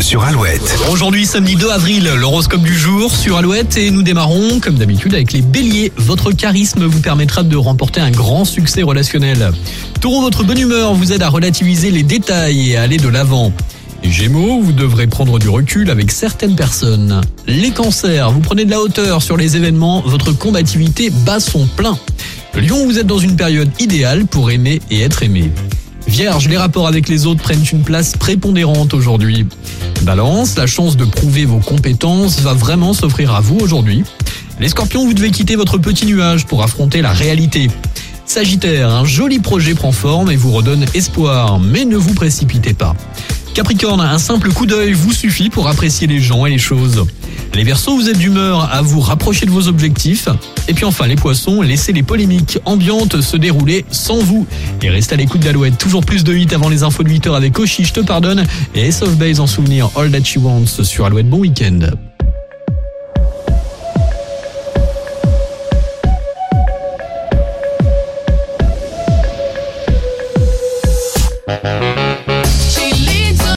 sur Alouette. Aujourd'hui, samedi 2 avril, l'horoscope du jour sur Alouette et nous démarrons, comme d'habitude, avec les béliers. Votre charisme vous permettra de remporter un grand succès relationnel. Taureau, votre bonne humeur vous aide à relativiser les détails et à aller de l'avant. Gémeaux, vous devrez prendre du recul avec certaines personnes. Les cancers, vous prenez de la hauteur sur les événements, votre combativité bat son plein. Le Lion, vous êtes dans une période idéale pour aimer et être aimé. Vierge, les rapports avec les autres prennent une place prépondérante aujourd'hui. Balance, la chance de prouver vos compétences va vraiment s'offrir à vous aujourd'hui. Les scorpions, vous devez quitter votre petit nuage pour affronter la réalité. Sagittaire, un joli projet prend forme et vous redonne espoir, mais ne vous précipitez pas. Capricorne, un simple coup d'œil vous suffit pour apprécier les gens et les choses. Les Verseaux, vous êtes d'humeur à vous rapprocher de vos objectifs. Et puis enfin, les Poissons, laissez les polémiques ambiantes se dérouler sans vous. Et restez à l'écoute d'Alouette. Toujours plus de 8 avant les infos de 8 heures avec Oshi, je te pardonne. Et of Base en souvenir All That She Wants sur Alouette. Bon week-end.